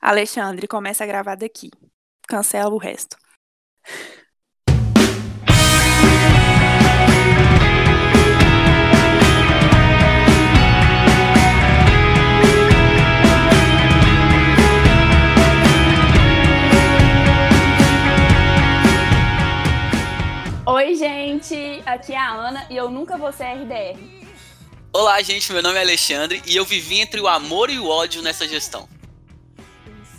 Alexandre, começa a gravar daqui. Cancela o resto. Oi, gente! Aqui é a Ana e eu nunca vou ser RDR. Olá, gente. Meu nome é Alexandre e eu vivi entre o amor e o ódio nessa gestão.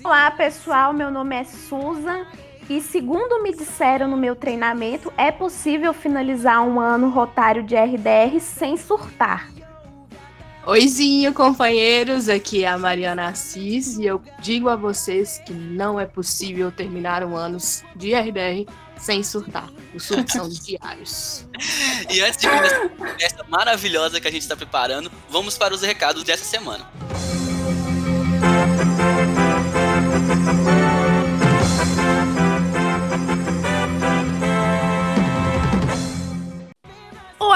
Olá, pessoal. Meu nome é Susan e, segundo me disseram no meu treinamento, é possível finalizar um ano rotário de RDR sem surtar. Oizinho, companheiros, aqui é a Mariana Assis e eu digo a vocês que não é possível terminar um ano de RDR sem surtar. Os surtos são diários. E antes de começar a conversa maravilhosa que a gente está preparando, vamos para os recados dessa semana.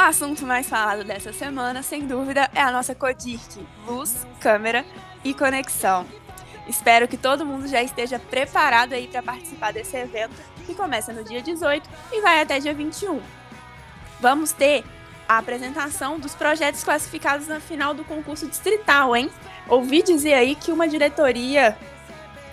Assunto mais falado dessa semana, sem dúvida, é a nossa CODIRC, luz, câmera e conexão. Espero que todo mundo já esteja preparado aí para participar desse evento que começa no dia 18 e vai até dia 21. Vamos ter a apresentação dos projetos classificados na final do concurso distrital, hein? Ouvi dizer aí que uma diretoria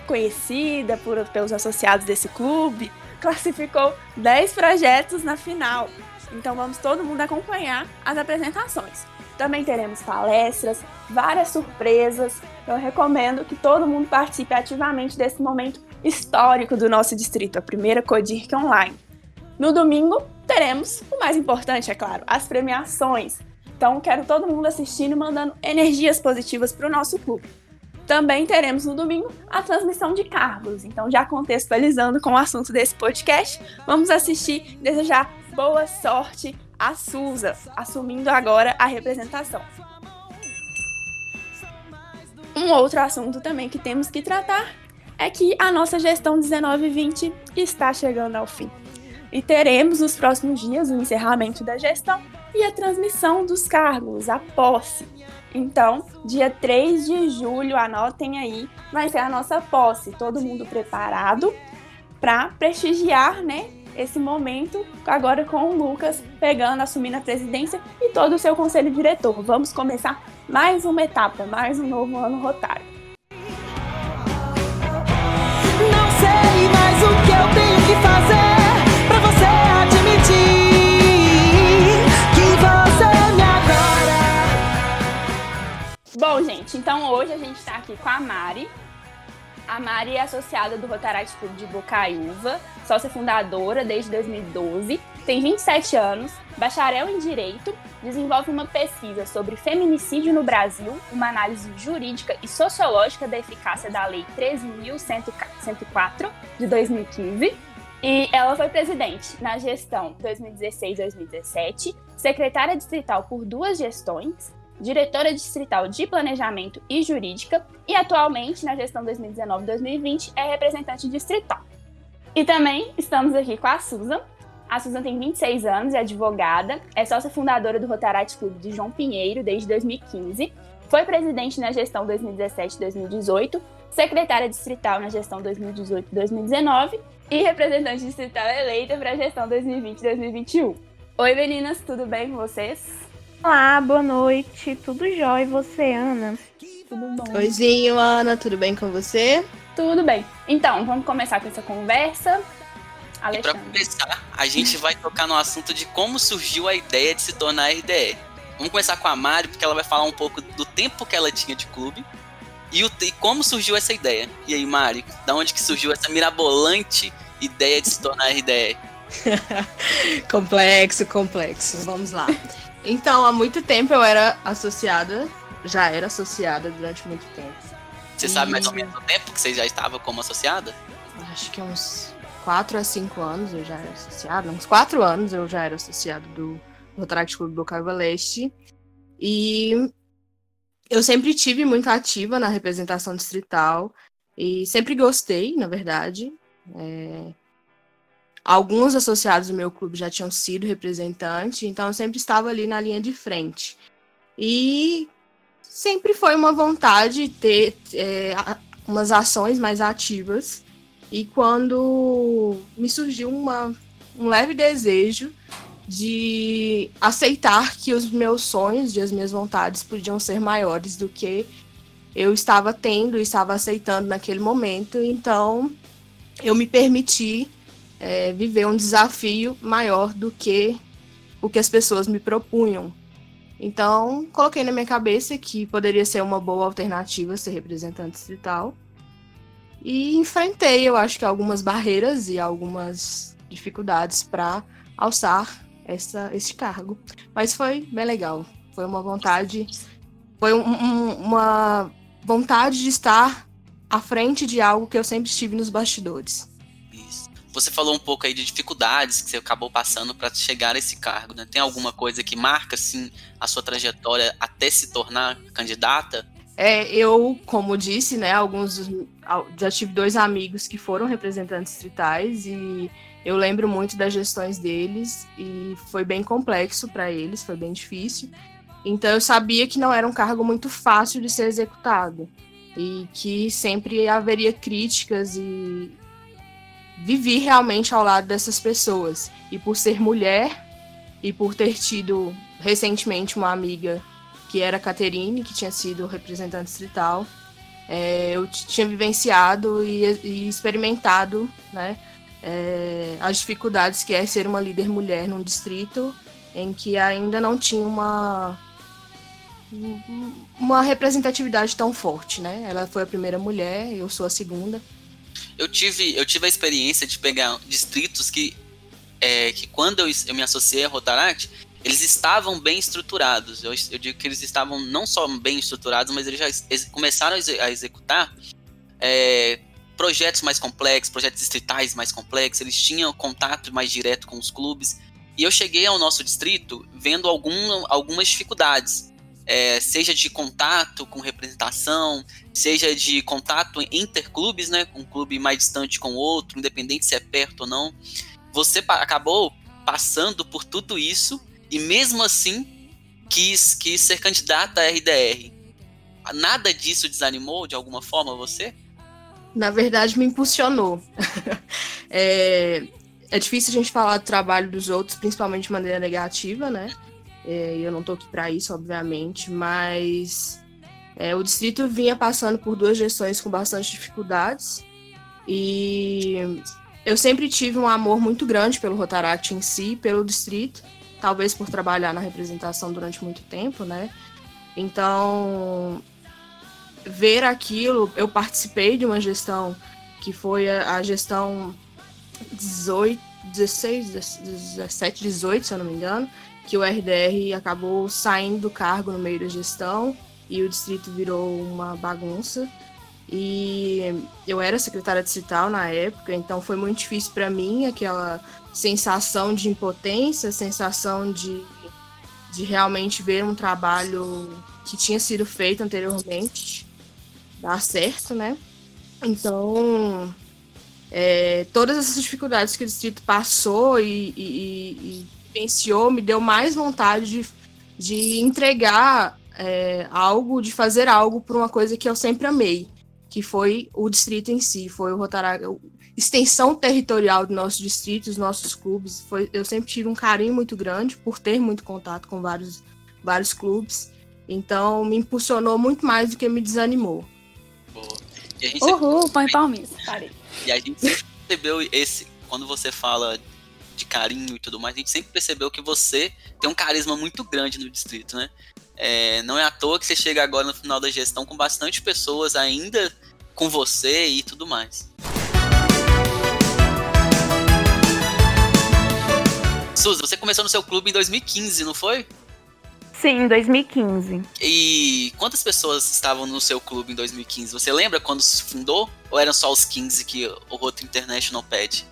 conhecida por, pelos associados desse clube classificou 10 projetos na final. Então vamos todo mundo acompanhar as apresentações. Também teremos palestras, várias surpresas. Eu recomendo que todo mundo participe ativamente desse momento histórico do nosso distrito, a primeira Codirc Online. No domingo, teremos o mais importante, é claro, as premiações. Então, quero todo mundo assistindo e mandando energias positivas para o nosso clube. Também teremos no domingo a transmissão de cargos. Então, já contextualizando com o assunto desse podcast, vamos assistir e desejar boa sorte a Suza, assumindo agora a representação. Um outro assunto também que temos que tratar é que a nossa gestão 1920 está chegando ao fim. E teremos nos próximos dias o encerramento da gestão e a transmissão dos cargos, a posse. Então, dia 3 de julho, anotem aí, vai ser a nossa posse. Todo mundo preparado para prestigiar, né, esse momento agora com o Lucas pegando, assumindo a presidência e todo o seu conselho diretor. Vamos começar mais uma etapa, mais um novo ano rotário. mais o que eu tenho que fazer pra você admitir que você me adora. Bom, gente, então hoje a gente tá aqui com a Mari. A Mari é associada do Rotaract Clube de Bocaiúva, sócia fundadora desde 2012, tem 27 anos, bacharel em Direito, desenvolve uma pesquisa sobre feminicídio no Brasil, uma análise jurídica e sociológica da eficácia da Lei 13.104 de 2015. E ela foi presidente na gestão 2016-2017, secretária distrital por duas gestões, diretora distrital de Planejamento e Jurídica e atualmente, na gestão 2019-2020, é representante distrital. E também estamos aqui com a Susan. A Susan tem 26 anos, é advogada, é sócia fundadora do Rotaract Clube de João Pinheiro desde 2015, foi presidente na gestão 2017-2018, secretária distrital na gestão 2018-2019 e representante distrital eleita para a gestão 2020-2021. Oi meninas, tudo bem com vocês? Olá, boa noite. Tudo jóia? E você, Ana? Tudo bom? Oizinho, Ana, tudo bem com você? Tudo bem. Então, vamos começar com essa conversa. E para começar, a gente vai tocar no assunto de como surgiu a ideia de se tornar RDR. Vamos começar com a Mari, porque ela vai falar um pouco do tempo que ela tinha de clube e, o, e como surgiu essa ideia. E aí, Mari, da onde que surgiu essa mirabolante ideia de se tornar RDR? complexo, complexo. Vamos lá. Então, há muito tempo eu era associada, já era associada durante muito tempo. Você sabe mais ou menos o tempo que você já estava como associada? Acho que uns 4 a 5 anos eu já era associada. Uns 4 anos eu já era associada do Rotaract Clube do Caiva Leste. E eu sempre tive muito ativa na representação distrital e sempre gostei, na verdade. É, Alguns associados do meu clube já tinham sido representante, então eu sempre estava ali na linha de frente. E sempre foi uma vontade ter é, umas ações mais ativas. E quando me surgiu uma, um leve desejo de aceitar que os meus sonhos e as minhas vontades podiam ser maiores do que eu estava tendo e estava aceitando naquele momento. Então, eu me permiti é, viver um desafio maior do que o que as pessoas me propunham. Então, coloquei na minha cabeça que poderia ser uma boa alternativa ser representante distrital. E enfrentei, eu acho que algumas barreiras e algumas dificuldades para alçar essa, esse cargo. Mas foi bem legal. Foi uma vontade, foi um, um, uma vontade de estar à frente de algo que eu sempre estive nos bastidores. Você falou um pouco aí de dificuldades que você acabou passando para chegar a esse cargo, né? Tem alguma coisa que marca assim a sua trajetória até se tornar candidata? É, eu, como disse, né, alguns já tive dois amigos que foram representantes distritais e eu lembro muito das gestões deles e foi bem complexo para eles, foi bem difícil. Então eu sabia que não era um cargo muito fácil de ser executado e que sempre haveria críticas e vivi realmente ao lado dessas pessoas. E por ser mulher e por ter tido recentemente uma amiga que era Caterine, que tinha sido representante distrital, é, eu tinha vivenciado e, e experimentado né, é, as dificuldades que é ser uma líder mulher num distrito em que ainda não tinha uma uma representatividade tão forte, né? Ela foi a primeira mulher, eu sou a segunda. Eu tive, eu tive a experiência de pegar distritos que, é, que quando eu, eu me associei a Rotaract, eles estavam bem estruturados. Eu, eu, digo que eles estavam não só bem estruturados, mas eles já ex começaram a, a executar é, projetos mais complexos, projetos distritais mais complexos. Eles tinham contato mais direto com os clubes. E eu cheguei ao nosso distrito vendo algum, algumas dificuldades é, seja de contato com representação, seja de contato interclubes, né, um clube mais distante com outro, independente se é perto ou não. Você acabou passando por tudo isso e mesmo assim quis, quis ser candidata à RDR. Nada disso desanimou de alguma forma você? Na verdade, me impulsionou. é, é difícil a gente falar do trabalho dos outros, principalmente de maneira negativa, né? É, eu não estou aqui para isso, obviamente, mas é, o distrito vinha passando por duas gestões com bastante dificuldades e eu sempre tive um amor muito grande pelo Rotaract em si, pelo distrito, talvez por trabalhar na representação durante muito tempo, né? Então, ver aquilo, eu participei de uma gestão que foi a, a gestão 18, 16, 17, 18, se eu não me engano, que o RDR acabou saindo do cargo no meio da gestão e o distrito virou uma bagunça. E eu era secretária distrital na época, então foi muito difícil para mim aquela sensação de impotência, sensação de, de realmente ver um trabalho que tinha sido feito anteriormente dar certo, né? Então, é, todas essas dificuldades que o distrito passou e, e, e vivenciou me deu mais vontade de, de entregar é, algo, de fazer algo por uma coisa que eu sempre amei, que foi o distrito em si, foi o Rotaract, extensão territorial do nosso distrito, dos nossos clubes. Foi, eu sempre tive um carinho muito grande por ter muito contato com vários, vários clubes. Então me impulsionou muito mais do que me desanimou. Boa. Uhul, põe palminhas, parei. E a gente sempre percebeu esse, quando você fala de carinho e tudo mais, a gente sempre percebeu que você tem um carisma muito grande no distrito, né? É, não é à toa que você chega agora no final da gestão com bastante pessoas ainda com você e tudo mais. Suzy, você começou no seu clube em 2015, não foi? Sim, em 2015. E quantas pessoas estavam no seu clube em 2015? Você lembra quando se fundou? Ou eram só os 15 que o Roto International pede?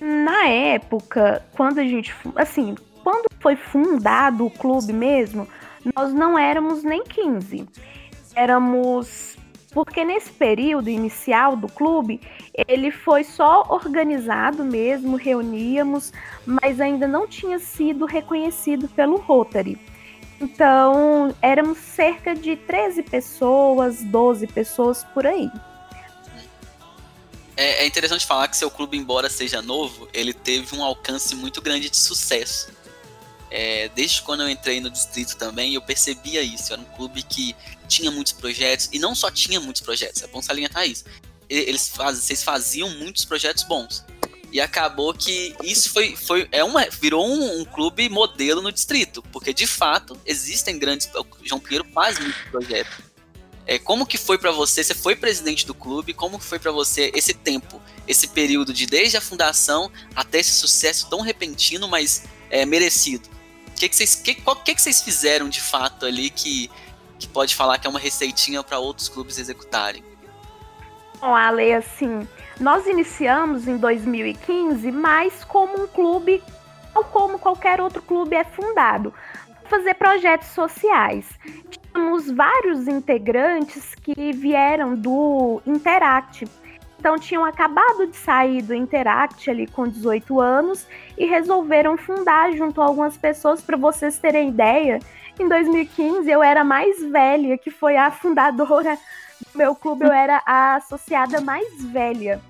Na época, quando a gente. Assim, quando foi fundado o clube mesmo, nós não éramos nem 15. Éramos. Porque nesse período inicial do clube, ele foi só organizado mesmo, reuníamos, mas ainda não tinha sido reconhecido pelo Rotary. Então, éramos cerca de 13 pessoas, 12 pessoas por aí. É, é, interessante falar que seu clube, embora seja novo, ele teve um alcance muito grande de sucesso. É, desde quando eu entrei no distrito também, eu percebia isso. Era um clube que tinha muitos projetos, e não só tinha muitos projetos, é bom salientar isso. Eles faz, vocês faziam muitos projetos bons. E acabou que isso foi, foi é uma, virou um, um, clube modelo no distrito, porque de fato existem grandes. João Pinheiro faz muitos projetos. É, como que foi para você? Você foi presidente do clube? Como foi para você esse tempo, esse período de desde a fundação até esse sucesso tão repentino, mas é, merecido? O que, que, vocês, que, que, que vocês fizeram de fato ali que, que pode falar que é uma receitinha para outros clubes executarem? Bom, Ale, assim, nós iniciamos em 2015, mas como um clube, ou como qualquer outro clube é fundado, fazer projetos sociais. Tínhamos vários integrantes que vieram do Interact. Então tinham acabado de sair do Interact ali com 18 anos e resolveram fundar junto a algumas pessoas para vocês terem ideia. Em 2015 eu era mais velha, que foi a fundadora do meu clube, eu era a associada mais velha.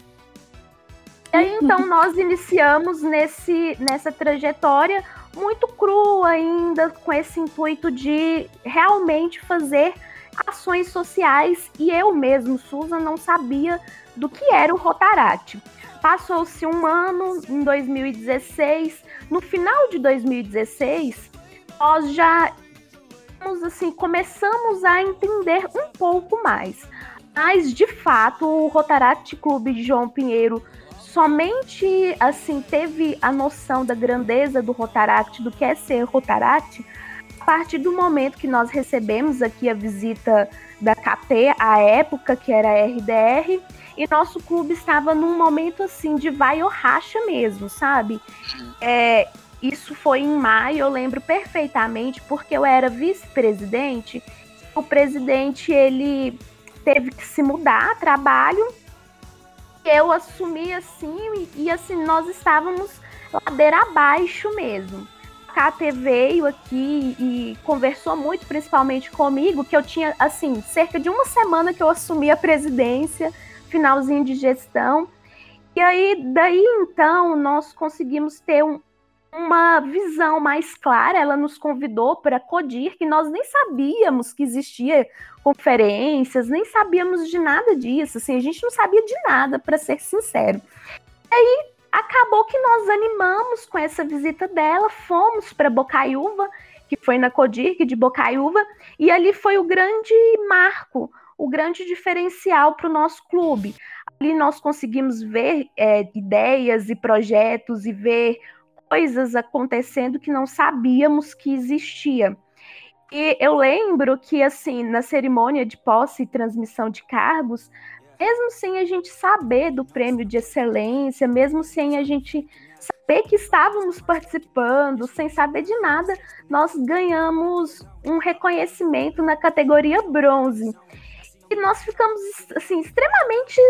E aí, então nós iniciamos nesse, nessa trajetória muito crua ainda, com esse intuito de realmente fazer ações sociais. E eu mesmo, Susan, não sabia do que era o Rotaract. Passou-se um ano, em 2016. No final de 2016, nós já assim, começamos a entender um pouco mais. Mas, de fato, o Rotaract Clube de João Pinheiro somente assim teve a noção da grandeza do Rotaract, do que é ser Rotaract, a partir do momento que nós recebemos aqui a visita da KT, a época que era RDR, e nosso clube estava num momento assim de vai ou racha mesmo, sabe? É, isso foi em maio, eu lembro perfeitamente, porque eu era vice-presidente. O presidente ele teve que se mudar trabalho eu assumi assim, e, assim, nós estávamos ladeira abaixo mesmo. A KT veio aqui e conversou muito, principalmente comigo, que eu tinha, assim, cerca de uma semana que eu assumi a presidência, finalzinho de gestão. E aí, daí então, nós conseguimos ter um, uma visão mais clara. Ela nos convidou para Codir, que nós nem sabíamos que existia conferências, nem sabíamos de nada disso. Assim, a gente não sabia de nada, para ser sincero. E aí acabou que nós animamos com essa visita dela, fomos para Bocaiúva, que foi na Codir, de Bocaiúva, e ali foi o grande marco, o grande diferencial para o nosso clube. Ali nós conseguimos ver é, ideias e projetos e ver coisas acontecendo que não sabíamos que existia. E eu lembro que, assim, na cerimônia de posse e transmissão de cargos, mesmo sem a gente saber do prêmio de excelência, mesmo sem a gente saber que estávamos participando, sem saber de nada, nós ganhamos um reconhecimento na categoria bronze. E nós ficamos assim extremamente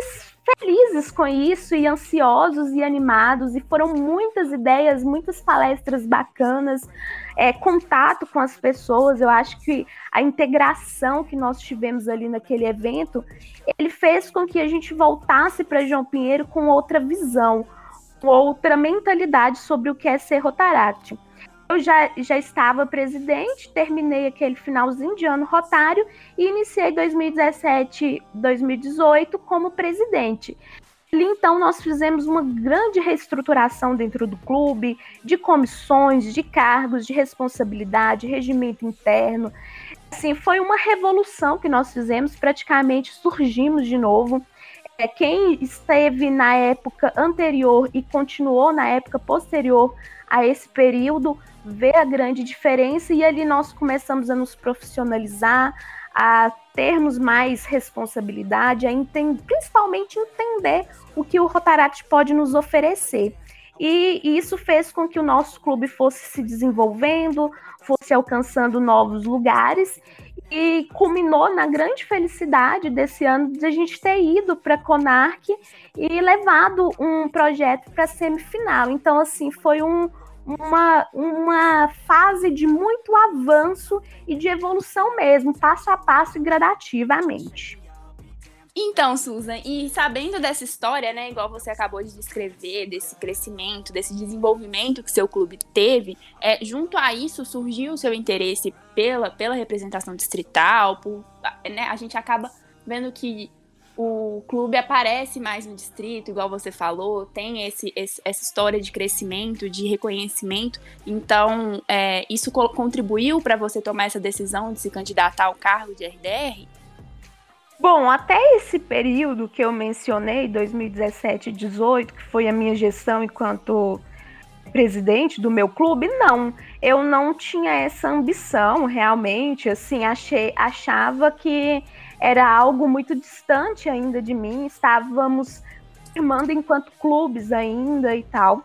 felizes com isso e ansiosos e animados e foram muitas ideias, muitas palestras bacanas, é, contato com as pessoas. Eu acho que a integração que nós tivemos ali naquele evento, ele fez com que a gente voltasse para João Pinheiro com outra visão, outra mentalidade sobre o que é ser Rotaract. Eu já, já estava presidente, terminei aquele finalzinho de ano rotário e iniciei 2017, 2018 como presidente. E então nós fizemos uma grande reestruturação dentro do clube, de comissões, de cargos, de responsabilidade, regimento interno. Assim, foi uma revolução que nós fizemos, praticamente surgimos de novo. É, quem esteve na época anterior e continuou na época posterior a esse período ver a grande diferença e ali nós começamos a nos profissionalizar, a termos mais responsabilidade, a entender, principalmente entender o que o Rotaract pode nos oferecer. E, e isso fez com que o nosso clube fosse se desenvolvendo, fosse alcançando novos lugares e culminou na grande felicidade desse ano de a gente ter ido para a Conarc e levado um projeto para a semifinal. Então, assim, foi um, uma, uma fase de muito avanço e de evolução mesmo, passo a passo e gradativamente. Então, Susan, e sabendo dessa história, né, igual você acabou de descrever, desse crescimento, desse desenvolvimento que seu clube teve, é, junto a isso surgiu o seu interesse pela, pela representação distrital, por, né, a gente acaba vendo que o clube aparece mais no distrito, igual você falou, tem esse, esse essa história de crescimento, de reconhecimento. Então, é, isso co contribuiu para você tomar essa decisão de se candidatar ao cargo de RDR? Bom, até esse período que eu mencionei, 2017 e 2018, que foi a minha gestão enquanto presidente do meu clube, não. Eu não tinha essa ambição realmente, assim, achei, achava que era algo muito distante ainda de mim, estávamos firmando enquanto clubes ainda e tal.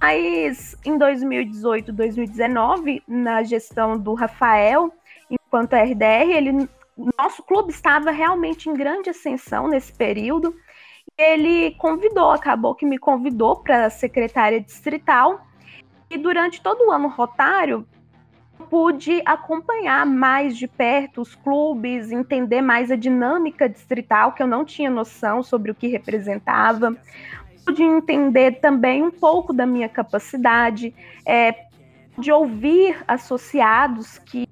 Mas em 2018, 2019, na gestão do Rafael, enquanto RDR, ele, nosso clube estava realmente em grande ascensão nesse período. Ele convidou, acabou que me convidou para a secretária distrital. E durante todo o ano rotário, pude acompanhar mais de perto os clubes, entender mais a dinâmica distrital, que eu não tinha noção sobre o que representava. Pude entender também um pouco da minha capacidade é, de ouvir associados que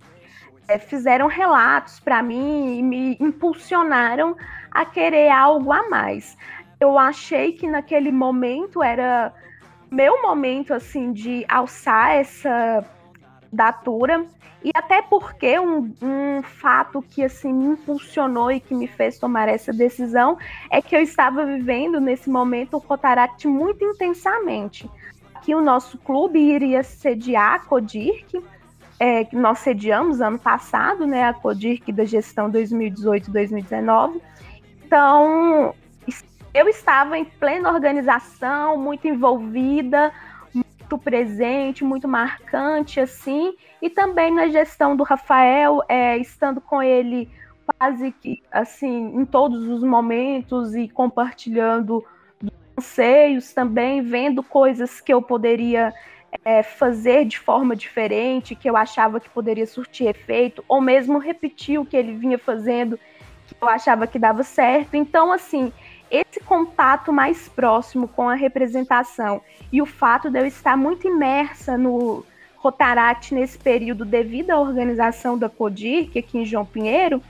é, fizeram relatos para mim e me impulsionaram a querer algo a mais. Eu achei que naquele momento era meu momento assim de alçar essa datura e até porque um, um, fato que assim me impulsionou e que me fez tomar essa decisão é que eu estava vivendo nesse momento o Rotaract muito intensamente. Que o nosso clube iria sediar a Codirc, é, que nós sediamos ano passado, né, a Codirc da gestão 2018-2019. Então, eu estava em plena organização, muito envolvida, muito presente, muito marcante, assim, e também na gestão do Rafael, é, estando com ele quase que, assim, em todos os momentos e compartilhando anseios também, vendo coisas que eu poderia é, fazer de forma diferente, que eu achava que poderia surtir efeito, ou mesmo repetir o que ele vinha fazendo, que eu achava que dava certo. Então, assim, esse contato mais próximo com a representação e o fato de eu estar muito imersa no Rotaract nesse período devido à organização da CODIR, que aqui em João Pinheiro,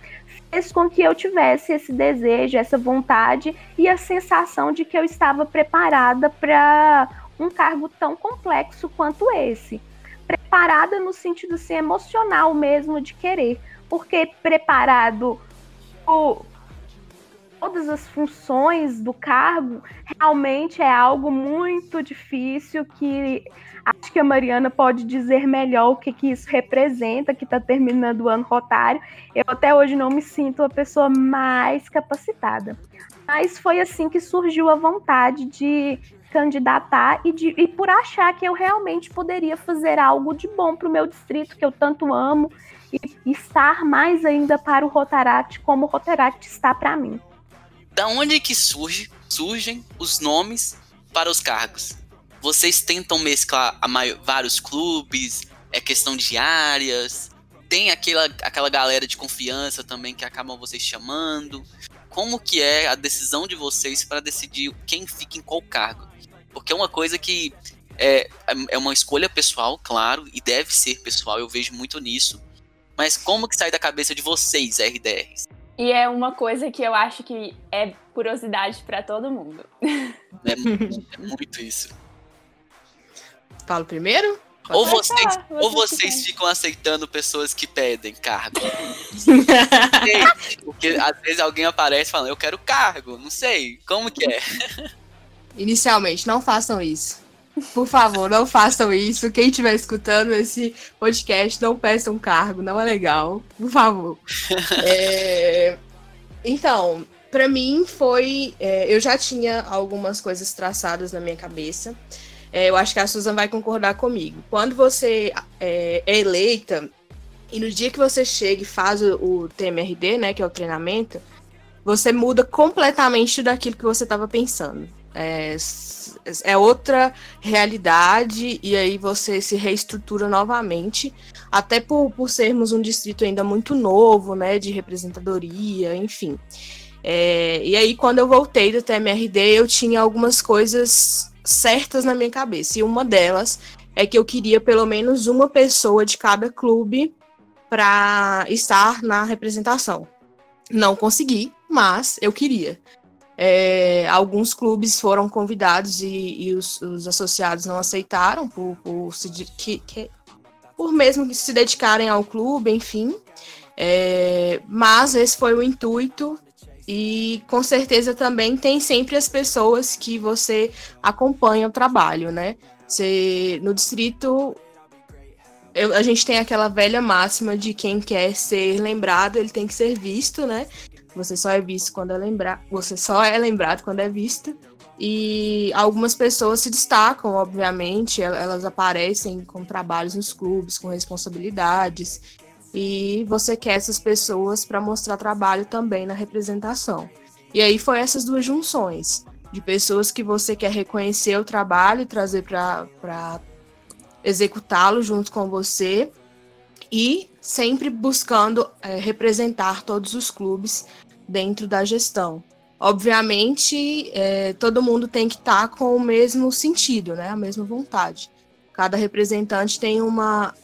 fez com que eu tivesse esse desejo, essa vontade e a sensação de que eu estava preparada para um cargo tão complexo quanto esse. Preparada no sentido assim, emocional mesmo de querer, porque preparado todas as funções do cargo, realmente é algo muito difícil que acho que a Mariana pode dizer melhor o que, que isso representa, que está terminando o ano rotário. Eu até hoje não me sinto a pessoa mais capacitada. Mas foi assim que surgiu a vontade de candidatar e, de, e por achar que eu realmente poderia fazer algo de bom para o meu distrito, que eu tanto amo, e, e estar mais ainda para o Rotaract como o Rotaract está para mim da onde que surge, surgem os nomes para os cargos? Vocês tentam mesclar maior, vários clubes, é questão de áreas, tem aquela, aquela galera de confiança também que acabam vocês chamando. Como que é a decisão de vocês para decidir quem fica em qual cargo? Porque é uma coisa que é, é uma escolha pessoal, claro, e deve ser pessoal, eu vejo muito nisso. Mas como que sai da cabeça de vocês, RDRs? E é uma coisa que eu acho que é curiosidade para todo mundo. É, é, muito isso. Falo primeiro? Ou vocês, ou vocês ficam aceitando pessoas que pedem cargo. Porque às vezes alguém aparece falando, eu quero cargo, não sei. Como que é? Inicialmente, não façam isso. Por favor, não façam isso. Quem estiver escutando esse podcast, não peçam cargo, não é legal. Por favor. é... Então, para mim foi. É, eu já tinha algumas coisas traçadas na minha cabeça. É, eu acho que a Susan vai concordar comigo. Quando você é, é eleita, e no dia que você chega e faz o, o TMRD, né, que é o treinamento, você muda completamente daquilo que você estava pensando é, é outra realidade e aí você se reestrutura novamente, até por, por sermos um distrito ainda muito novo, né, de representadoria, enfim. É, e aí, quando eu voltei do TMRD, eu tinha algumas coisas certas na minha cabeça, e uma delas é que eu queria pelo menos uma pessoa de cada clube para estar na representação. Não consegui, mas eu queria. É, alguns clubes foram convidados e, e os, os, associados não aceitaram por, por, se, que, que, por mesmo se dedicarem ao clube, enfim. É, mas esse foi o intuito e com certeza também tem sempre as pessoas que você acompanha o trabalho, né? Você, no distrito, eu, a gente tem aquela velha máxima de quem quer ser lembrado, ele tem que ser visto, né? Você só é visto quando é lembrado. Você só é lembrado quando é visto. E algumas pessoas se destacam, obviamente, elas aparecem com trabalhos nos clubes, com responsabilidades. E você quer essas pessoas para mostrar trabalho também na representação. E aí foi essas duas junções de pessoas que você quer reconhecer o trabalho e trazer para executá-lo junto com você e sempre buscando é, representar todos os clubes dentro da gestão. Obviamente, é, todo mundo tem que estar tá com o mesmo sentido, né? a mesma vontade. Cada representante tem uma,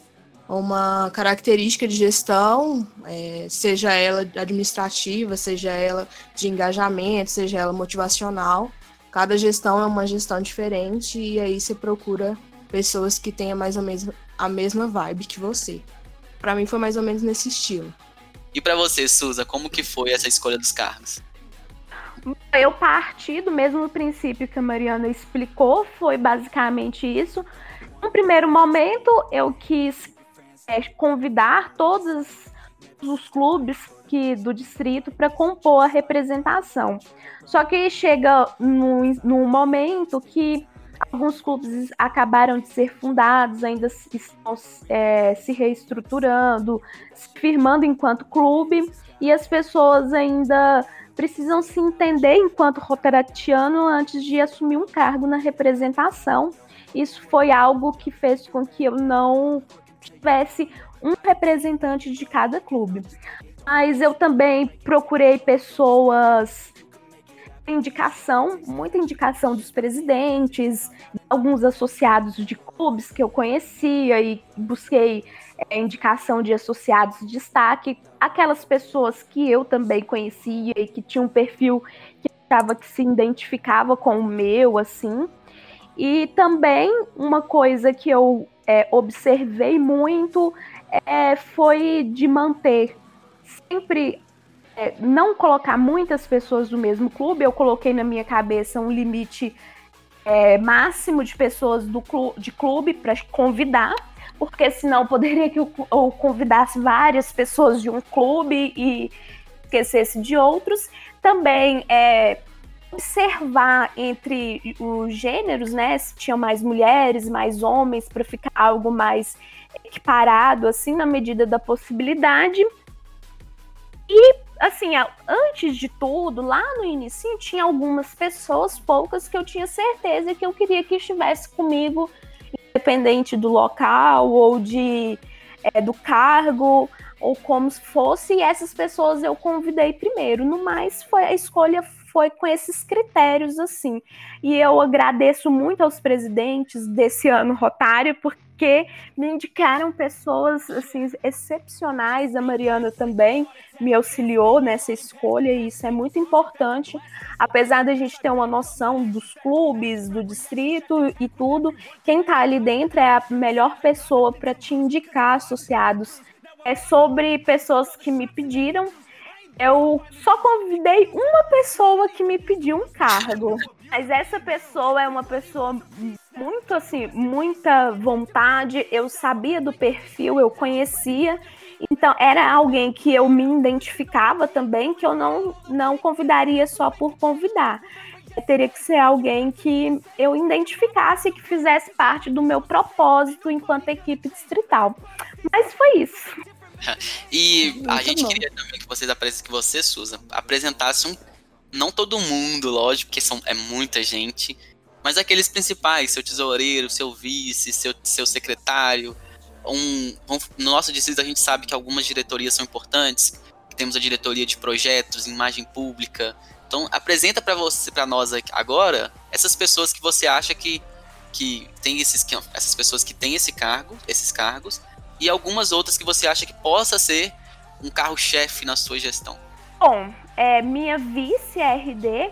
uma característica de gestão, é, seja ela administrativa, seja ela de engajamento, seja ela motivacional. Cada gestão é uma gestão diferente e aí você procura pessoas que tenham mais ou menos a mesma vibe que você. Para mim foi mais ou menos nesse estilo. E para você, Suza, como que foi essa escolha dos cargos? Eu parti do mesmo princípio que a Mariana explicou, foi basicamente isso. No primeiro momento, eu quis é, convidar todos os clubes que, do distrito para compor a representação. Só que chega num, num momento que Alguns clubes acabaram de ser fundados, ainda estão é, se reestruturando, se firmando enquanto clube, e as pessoas ainda precisam se entender enquanto roteratiano antes de assumir um cargo na representação. Isso foi algo que fez com que eu não tivesse um representante de cada clube. Mas eu também procurei pessoas indicação, muita indicação dos presidentes, alguns associados de clubes que eu conhecia e busquei é, indicação de associados de destaque, aquelas pessoas que eu também conhecia e que tinham um perfil que achava que se identificava com o meu, assim. E também uma coisa que eu é, observei muito é, foi de manter sempre é, não colocar muitas pessoas do mesmo clube, eu coloquei na minha cabeça um limite é, máximo de pessoas do clube, de clube para convidar, porque senão poderia que eu, eu convidasse várias pessoas de um clube e esquecesse de outros. Também é, observar entre os gêneros, né? Se tinha mais mulheres, mais homens, para ficar algo mais equiparado, assim, na medida da possibilidade. E assim, antes de tudo, lá no início, tinha algumas pessoas, poucas, que eu tinha certeza que eu queria que estivesse comigo, independente do local ou de é, do cargo ou como fosse. E essas pessoas eu convidei primeiro. No mais, foi a escolha foi com esses critérios assim. E eu agradeço muito aos presidentes desse ano rotário, porque me indicaram pessoas assim excepcionais, a Mariana também me auxiliou nessa escolha e isso é muito importante, apesar da gente ter uma noção dos clubes, do distrito e tudo, quem está ali dentro é a melhor pessoa para te indicar associados. É sobre pessoas que me pediram eu só convidei uma pessoa que me pediu um cargo. Mas essa pessoa é uma pessoa muito assim, muita vontade. Eu sabia do perfil, eu conhecia. Então era alguém que eu me identificava também, que eu não, não convidaria só por convidar. Eu teria que ser alguém que eu identificasse, que fizesse parte do meu propósito enquanto equipe distrital. Mas foi isso. e Muito a gente bom. queria também que vocês que você, Susan, apresentasse um Não todo mundo, lógico, porque são, é muita gente. Mas aqueles principais, seu tesoureiro, seu vice, seu, seu secretário. Um, no nosso distrito a gente sabe que algumas diretorias são importantes. Temos a diretoria de projetos, imagem pública. Então apresenta para você, para nós agora, essas pessoas que você acha que que tem esses essas pessoas que têm esse cargo, esses cargos, e algumas outras que você acha que possa ser um carro-chefe na sua gestão. Bom, é, minha vice-RD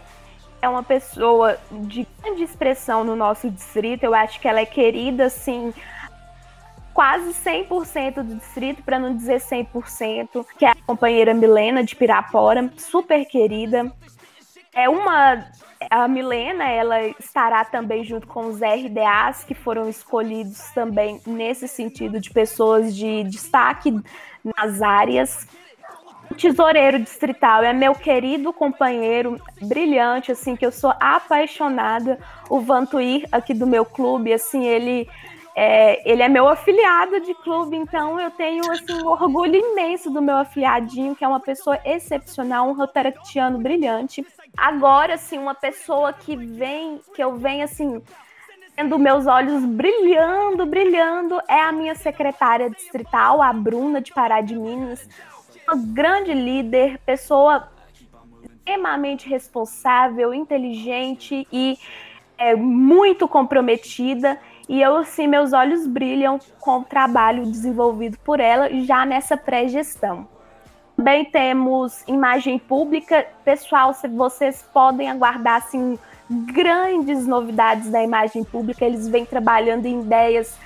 é uma pessoa de grande expressão no nosso distrito. Eu acho que ela é querida, assim, quase 100% do distrito, para não dizer 100%, que é a companheira Milena de Pirapora, super querida. É uma a Milena, ela estará também junto com os RDAs que foram escolhidos também nesse sentido de pessoas de destaque nas áreas. Tesoureiro distrital é meu querido companheiro, brilhante, assim, que eu sou apaixonada. O Vantuir, aqui do meu clube, assim, ele é, ele é meu afiliado de clube, então eu tenho assim, um orgulho imenso do meu afiliadinho, que é uma pessoa excepcional, um rotaractiano brilhante. Agora, assim, uma pessoa que vem, que eu venho assim, tendo meus olhos brilhando, brilhando, é a minha secretária distrital, a Bruna de Pará de Minas, uma grande líder, pessoa extremamente responsável, inteligente e é, muito comprometida. E eu, assim, meus olhos brilham com o trabalho desenvolvido por ela já nessa pré-gestão. Também temos imagem pública. Pessoal, se vocês podem aguardar, assim, grandes novidades da imagem pública. Eles vêm trabalhando em ideias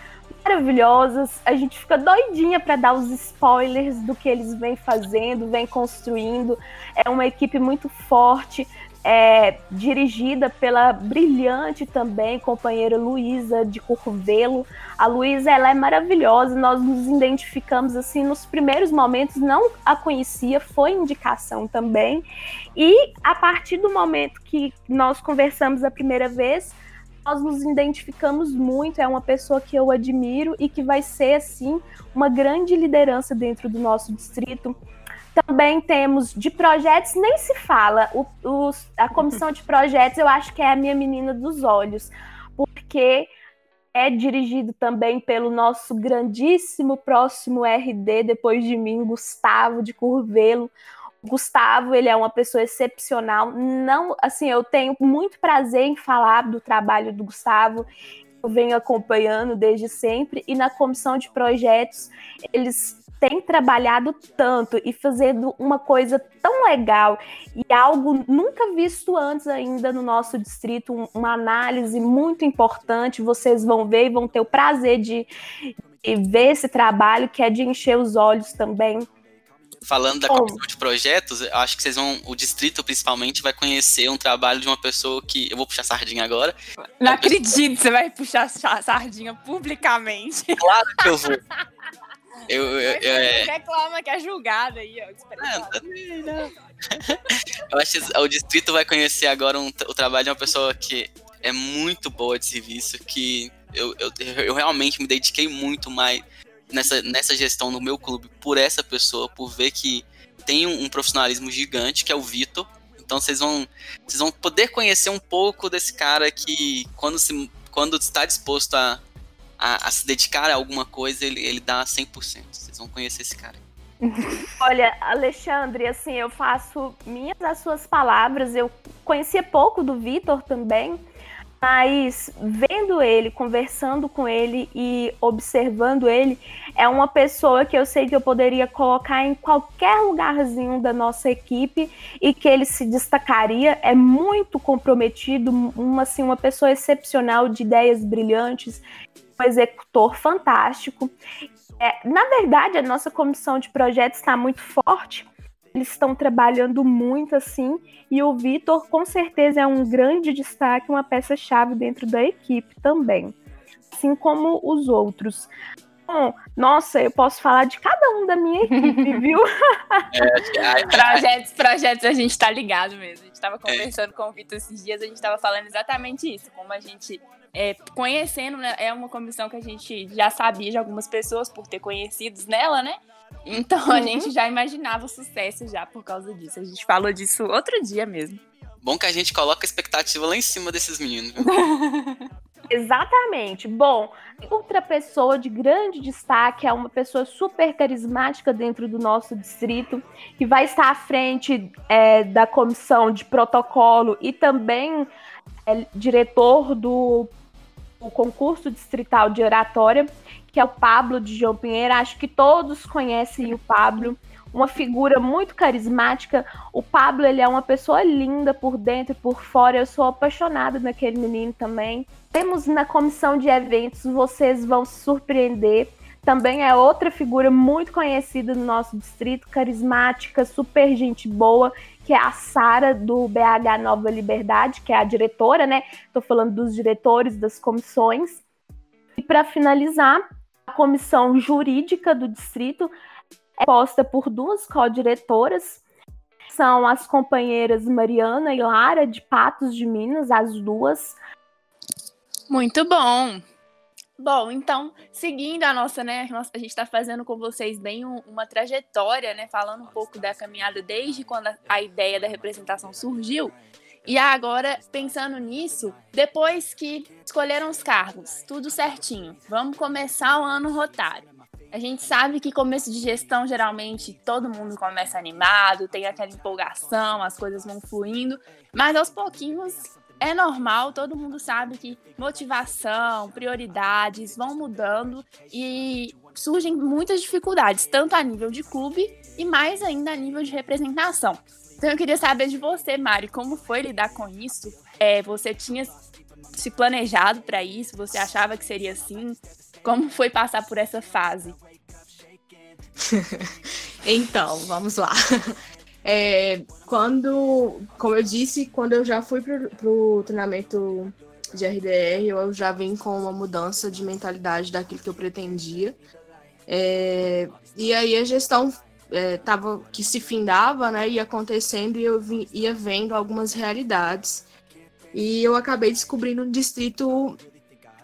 maravilhosas. A gente fica doidinha para dar os spoilers do que eles vêm fazendo, vêm construindo. É uma equipe muito forte é, dirigida pela brilhante também companheira Luísa de Curvelo. A Luísa ela é maravilhosa, nós nos identificamos assim nos primeiros momentos, não a conhecia, foi indicação também. E a partir do momento que nós conversamos a primeira vez, nós nos identificamos muito, é uma pessoa que eu admiro e que vai ser assim uma grande liderança dentro do nosso distrito também temos de projetos, nem se fala. O, o, a comissão de projetos eu acho que é a minha menina dos olhos, porque é dirigido também pelo nosso grandíssimo próximo RD, depois de mim, Gustavo de Curvelo. Gustavo, ele é uma pessoa excepcional. Não, assim, eu tenho muito prazer em falar do trabalho do Gustavo. Eu venho acompanhando desde sempre e na comissão de projetos eles tem trabalhado tanto e fazendo uma coisa tão legal e algo nunca visto antes ainda no nosso distrito, uma análise muito importante. Vocês vão ver e vão ter o prazer de, de ver esse trabalho, que é de encher os olhos também. Falando da comissão de projetos, acho que vocês vão, o distrito principalmente, vai conhecer um trabalho de uma pessoa que. Eu vou puxar sardinha agora. Não acredito que você vai puxar sardinha publicamente. Claro que eu vou. Eu, eu, eu, é... reclama que é julgado aí, ó. Não, não. eu acho que o distrito vai conhecer agora um, o trabalho de uma pessoa que é muito boa de serviço, que eu, eu, eu realmente me dediquei muito mais nessa, nessa gestão no meu clube por essa pessoa, por ver que tem um, um profissionalismo gigante, que é o Vitor. Então vocês vão, vocês vão poder conhecer um pouco desse cara que, quando, se, quando está disposto a a, a, se dedicar a alguma coisa, ele, ele dá 100%. Vocês vão conhecer esse cara. Olha, Alexandre, assim, eu faço minhas as suas palavras. Eu conhecia pouco do Vitor também, mas vendo ele, conversando com ele e observando ele, é uma pessoa que eu sei que eu poderia colocar em qualquer lugarzinho da nossa equipe e que ele se destacaria. É muito comprometido, uma, assim, uma pessoa excepcional de ideias brilhantes um executor fantástico. É, na verdade, a nossa comissão de projetos está muito forte. Eles estão trabalhando muito assim, e o Vitor com certeza é um grande destaque, uma peça-chave dentro da equipe também, assim como os outros. Bom, nossa, eu posso falar de cada um da minha equipe, viu? É, projetos, projetos, a gente tá ligado mesmo. A gente tava conversando é. com o Vitor esses dias, a gente tava falando exatamente isso, como a gente é, conhecendo, né, é uma comissão que a gente já sabia de algumas pessoas por ter conhecidos nela, né? Então a gente já imaginava o sucesso já por causa disso. A gente falou disso outro dia mesmo. Bom que a gente coloca a expectativa lá em cima desses meninos. Exatamente. Bom, outra pessoa de grande destaque é uma pessoa super carismática dentro do nosso distrito, que vai estar à frente é, da comissão de protocolo e também é diretor do, do concurso distrital de oratória, que é o Pablo de João Pinheiro. Acho que todos conhecem o Pablo uma figura muito carismática. O Pablo, ele é uma pessoa linda por dentro e por fora. Eu sou apaixonada naquele menino também. Temos na comissão de eventos, vocês vão se surpreender. Também é outra figura muito conhecida no nosso distrito, carismática, super gente boa, que é a Sara do BH Nova Liberdade, que é a diretora, né? Tô falando dos diretores das comissões. E para finalizar, a comissão jurídica do distrito é posta por duas co-diretoras. São as companheiras Mariana e Lara, de Patos de Minas, as duas. Muito bom. Bom, então, seguindo a nossa, né, a gente está fazendo com vocês bem um, uma trajetória, né, falando um pouco da caminhada desde quando a, a ideia da representação surgiu. E agora, pensando nisso, depois que escolheram os cargos, tudo certinho, vamos começar o ano rotário. A gente sabe que começo de gestão, geralmente, todo mundo começa animado, tem aquela empolgação, as coisas vão fluindo, mas aos pouquinhos é normal, todo mundo sabe que motivação, prioridades vão mudando e surgem muitas dificuldades, tanto a nível de clube e mais ainda a nível de representação. Então eu queria saber de você, Mari, como foi lidar com isso? É, você tinha se planejado para isso? Você achava que seria assim? Como foi passar por essa fase? então, vamos lá. É, quando, como eu disse, quando eu já fui pro, pro treinamento de RDR, eu já vim com uma mudança de mentalidade daquilo que eu pretendia. É, e aí a gestão é, tava, que se findava, né, ia acontecendo e eu vi, ia vendo algumas realidades. E eu acabei descobrindo um distrito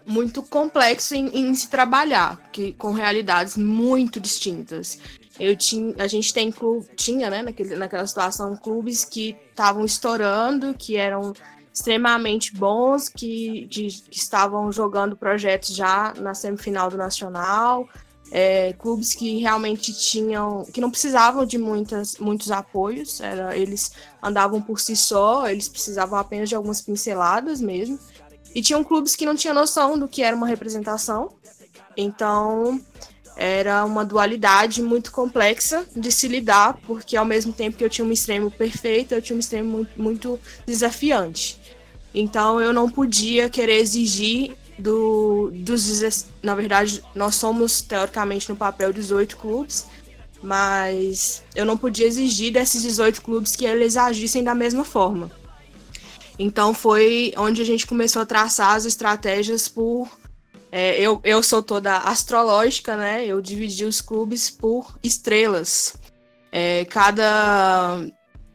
muito complexo em, em se trabalhar, que, com realidades muito distintas. Eu tinha, a gente tem tinha, né, naquele, naquela situação, clubes que estavam estourando, que eram extremamente bons, que, de, que estavam jogando projetos já na semifinal do Nacional, é, clubes que realmente tinham, que não precisavam de muitas, muitos apoios, era, eles andavam por si só, eles precisavam apenas de algumas pinceladas mesmo. E tinham clubes que não tinham noção do que era uma representação. Então, era uma dualidade muito complexa de se lidar, porque ao mesmo tempo que eu tinha um extremo perfeito, eu tinha um extremo muito, muito desafiante. Então, eu não podia querer exigir do, dos. Na verdade, nós somos, teoricamente, no papel 18 clubes, mas eu não podia exigir desses 18 clubes que eles agissem da mesma forma. Então foi onde a gente começou a traçar as estratégias por. É, eu, eu sou toda astrológica, né? Eu dividi os clubes por estrelas. É, cada,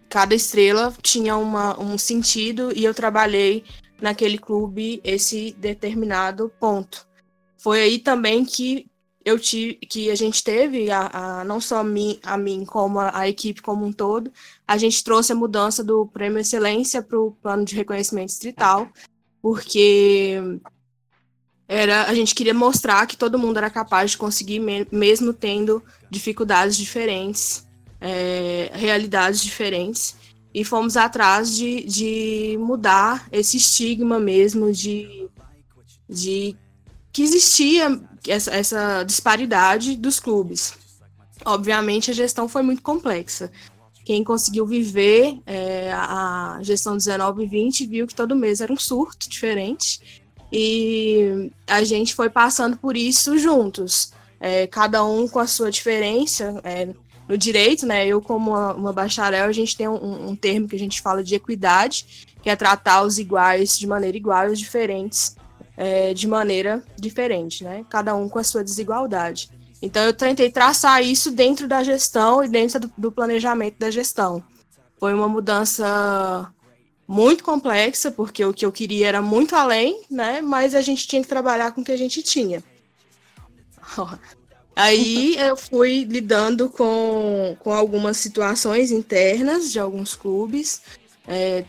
cada estrela tinha uma, um sentido e eu trabalhei naquele clube esse determinado ponto. Foi aí também que eu tive, que a gente teve, a, a, não só a mim, a mim, como a, a, equipe como um todo, a gente trouxe a mudança do Prêmio Excelência para o plano de reconhecimento distrital, porque era, a gente queria mostrar que todo mundo era capaz de conseguir, me, mesmo tendo dificuldades diferentes, é, realidades diferentes, e fomos atrás de, de mudar esse estigma mesmo de, de que existia essa, essa disparidade dos clubes. Obviamente, a gestão foi muito complexa. Quem conseguiu viver é, a gestão 19 e 20 viu que todo mês era um surto diferente. E a gente foi passando por isso juntos, é, cada um com a sua diferença. É, no direito, né? Eu, como uma, uma bacharel, a gente tem um, um, termo que a gente fala de equidade, que é tratar os iguais de maneira igual e os diferentes é, de maneira diferente, né? Cada um com a sua desigualdade. Então eu tentei traçar isso dentro da gestão e dentro do, do planejamento da gestão. Foi uma mudança muito complexa, porque o que eu queria era muito além, né? Mas a gente tinha que trabalhar com o que a gente tinha. Aí eu fui lidando com, com algumas situações internas de alguns clubes, é,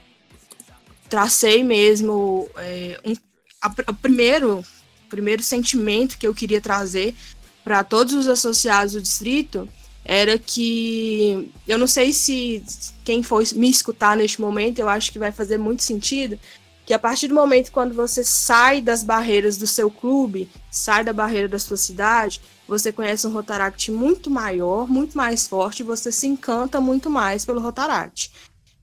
tracei mesmo é, um, a, a primeiro, primeiro sentimento que eu queria trazer para todos os associados do distrito era que eu não sei se quem for me escutar neste momento, eu acho que vai fazer muito sentido, que a partir do momento quando você sai das barreiras do seu clube, sai da barreira da sua cidade, você conhece um Rotaract muito maior, muito mais forte, você se encanta muito mais pelo Rotaract.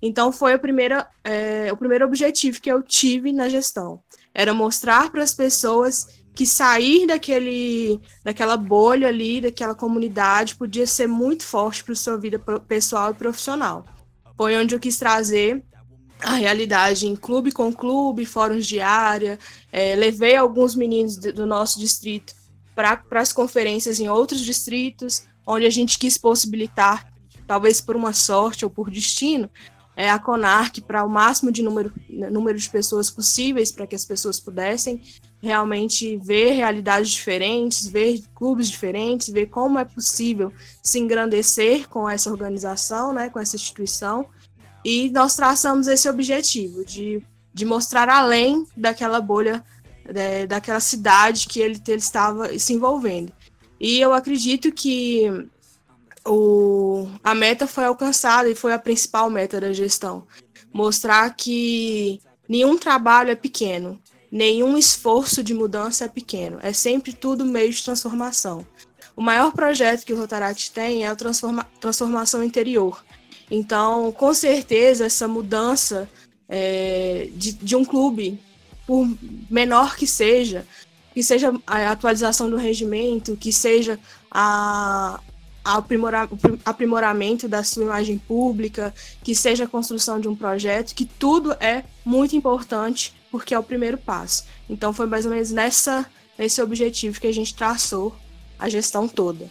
Então foi primeira, é, o primeiro objetivo que eu tive na gestão, era mostrar para as pessoas que sair daquele, daquela bolha ali, daquela comunidade, podia ser muito forte para a sua vida pessoal e profissional. Foi onde eu quis trazer a realidade em clube com clube, fóruns de área, é, levei alguns meninos do nosso distrito para as conferências em outros distritos, onde a gente quis possibilitar, talvez por uma sorte ou por destino, é, a CONARC para o máximo de número, número de pessoas possíveis, para que as pessoas pudessem realmente ver realidades diferentes, ver clubes diferentes, ver como é possível se engrandecer com essa organização, né, com essa instituição. E nós traçamos esse objetivo de, de mostrar além daquela bolha, é, daquela cidade que ele, ele estava se envolvendo. E eu acredito que o, a meta foi alcançada e foi a principal meta da gestão. Mostrar que nenhum trabalho é pequeno, nenhum esforço de mudança é pequeno, é sempre tudo meio de transformação. O maior projeto que o Rotaract tem é a transforma transformação interior. Então, com certeza, essa mudança é, de, de um clube, por menor que seja, que seja a atualização do regimento, que seja a, aprimoramento da sua imagem pública, que seja a construção de um projeto, que tudo é muito importante porque é o primeiro passo. Então foi mais ou menos nessa nesse objetivo que a gente traçou a gestão toda.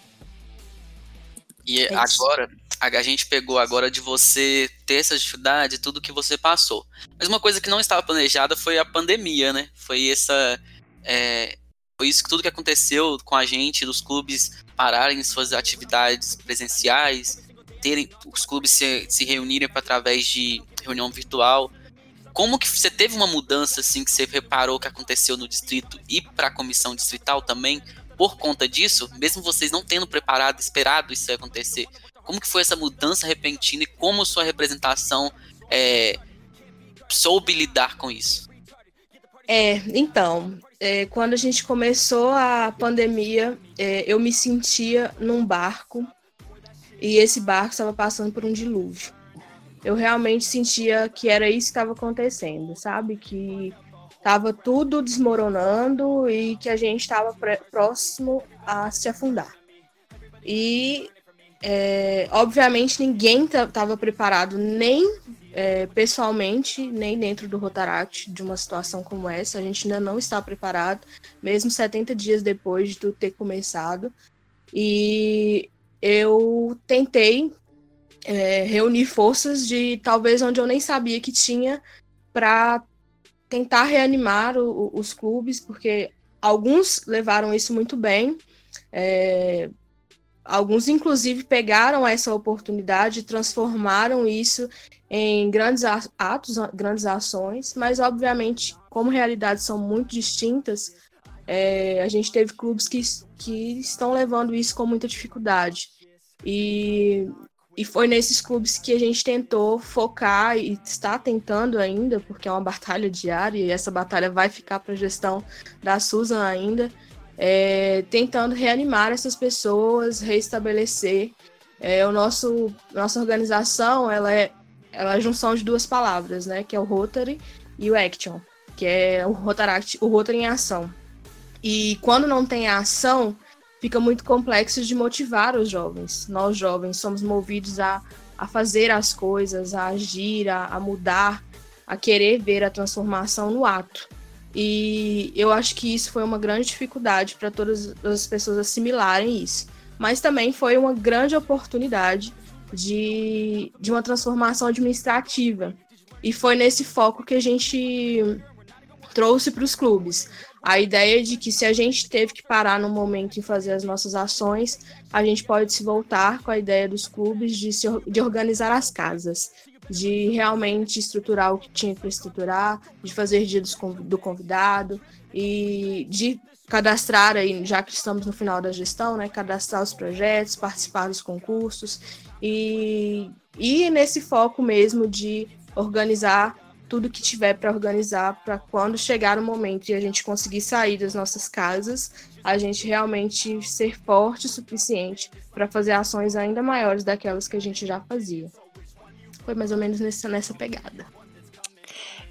E é agora a gente pegou agora de você ter essa dificuldade, tudo que você passou. Mas uma coisa que não estava planejada foi a pandemia, né? Foi essa é, foi isso tudo que aconteceu com a gente, dos clubes pararem suas atividades presenciais, terem os clubes se, se reunirem através de reunião virtual. Como que você teve uma mudança assim que você reparou que aconteceu no distrito e para a comissão distrital também por conta disso, mesmo vocês não tendo preparado, esperado isso acontecer? Como que foi essa mudança repentina e como sua representação é, soube lidar com isso? É, então, é, quando a gente começou a pandemia, é, eu me sentia num barco e esse barco estava passando por um dilúvio. Eu realmente sentia que era isso que estava acontecendo, sabe? Que estava tudo desmoronando e que a gente estava próximo a se afundar. E, é, obviamente, ninguém estava preparado nem é, pessoalmente, nem dentro do Rotaract, de uma situação como essa. A gente ainda não está preparado, mesmo 70 dias depois de ter começado. E eu tentei é, reunir forças de talvez onde eu nem sabia que tinha para tentar reanimar o, os clubes, porque alguns levaram isso muito bem. É, alguns, inclusive, pegaram essa oportunidade e transformaram isso em grandes atos, grandes ações, mas obviamente, como realidades são muito distintas, é, a gente teve clubes que, que estão levando isso com muita dificuldade. E, e foi nesses clubes que a gente tentou focar e está tentando ainda, porque é uma batalha diária e essa batalha vai ficar para a gestão da Susan ainda, é, tentando reanimar essas pessoas, restabelecer. É, o nosso nossa organização ela é ela é a junção de duas palavras, né? Que é o Rotary e o Action, que é o Rotaract, o Rotary em ação. E quando não tem a ação, fica muito complexo de motivar os jovens. Nós jovens somos movidos a, a fazer as coisas, a agir, a, a mudar, a querer ver a transformação no ato. E eu acho que isso foi uma grande dificuldade para todas as pessoas assimilarem isso. Mas também foi uma grande oportunidade de, de uma transformação administrativa. E foi nesse foco que a gente trouxe para os clubes. A ideia de que se a gente teve que parar no momento e fazer as nossas ações, a gente pode se voltar com a ideia dos clubes de, se, de organizar as casas. de realmente estruturar o que tinha para estruturar, de fazer dia do convidado e de cadastrar aí, já que estamos no final da gestão, né, cadastrar os projetos, participar dos concursos e, e nesse foco mesmo de organizar tudo que tiver para organizar para quando chegar o momento e a gente conseguir sair das nossas casas, a gente realmente ser forte o suficiente para fazer ações ainda maiores daquelas que a gente já fazia. Foi mais ou menos nessa, nessa pegada.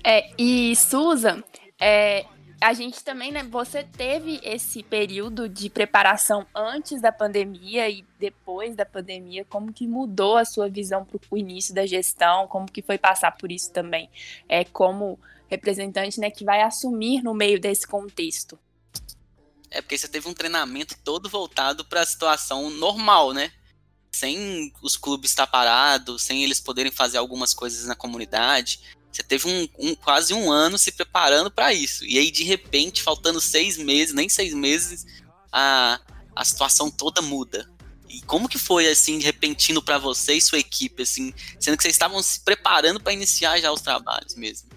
É, e Susan, é, a gente também, né? Você teve esse período de preparação antes da pandemia e depois da pandemia. Como que mudou a sua visão para o início da gestão? Como que foi passar por isso também? É como representante, né, que vai assumir no meio desse contexto. É porque você teve um treinamento todo voltado para a situação normal, né? Sem os clubes estar parados, sem eles poderem fazer algumas coisas na comunidade. Você teve um, um quase um ano se preparando para isso. E aí, de repente, faltando seis meses, nem seis meses, a, a situação toda muda. E como que foi, assim, repentino para você e sua equipe, assim, sendo que vocês estavam se preparando para iniciar já os trabalhos mesmo?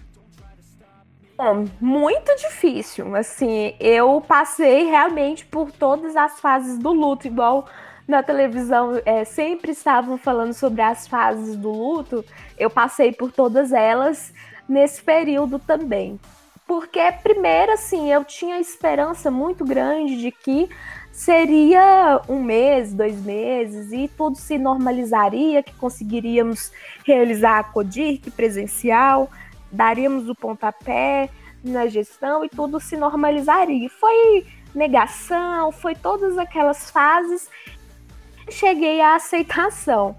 Bom, muito difícil. Assim, eu passei realmente por todas as fases do luto, igual na televisão é, sempre estavam falando sobre as fases do luto, eu passei por todas elas nesse período também. Porque, primeiro, assim, eu tinha esperança muito grande de que seria um mês, dois meses e tudo se normalizaria, que conseguiríamos realizar a CODIRC presencial, daríamos o pontapé na gestão e tudo se normalizaria. Foi negação, foi todas aquelas fases cheguei à aceitação.